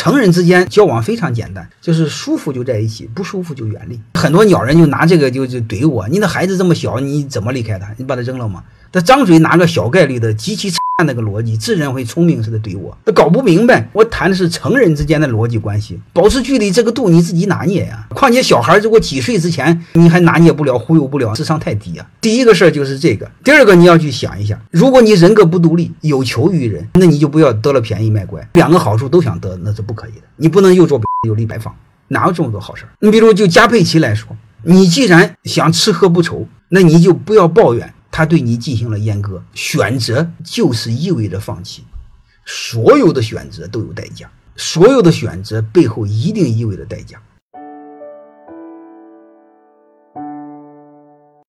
成人之间交往非常简单，就是舒服就在一起，不舒服就远离。很多鸟人就拿这个就就怼我，你的孩子这么小，你怎么离开他？你把他扔了吗？他张嘴拿个小概率的极其按那个逻辑，自然会聪明似的怼我，那搞不明白。我谈的是成人之间的逻辑关系，保持距离这个度你自己拿捏呀。况且小孩如果几岁之前你还拿捏不了、忽悠不了，智商太低啊。第一个事儿就是这个，第二个你要去想一下，如果你人格不独立，有求于人，那你就不要得了便宜卖乖，两个好处都想得，那是不可以的。你不能又做又立白放，哪有这么多好事儿？你比如就加佩奇来说，你既然想吃喝不愁，那你就不要抱怨。他对你进行了阉割，选择就是意味着放弃，所有的选择都有代价，所有的选择背后一定意味着代价。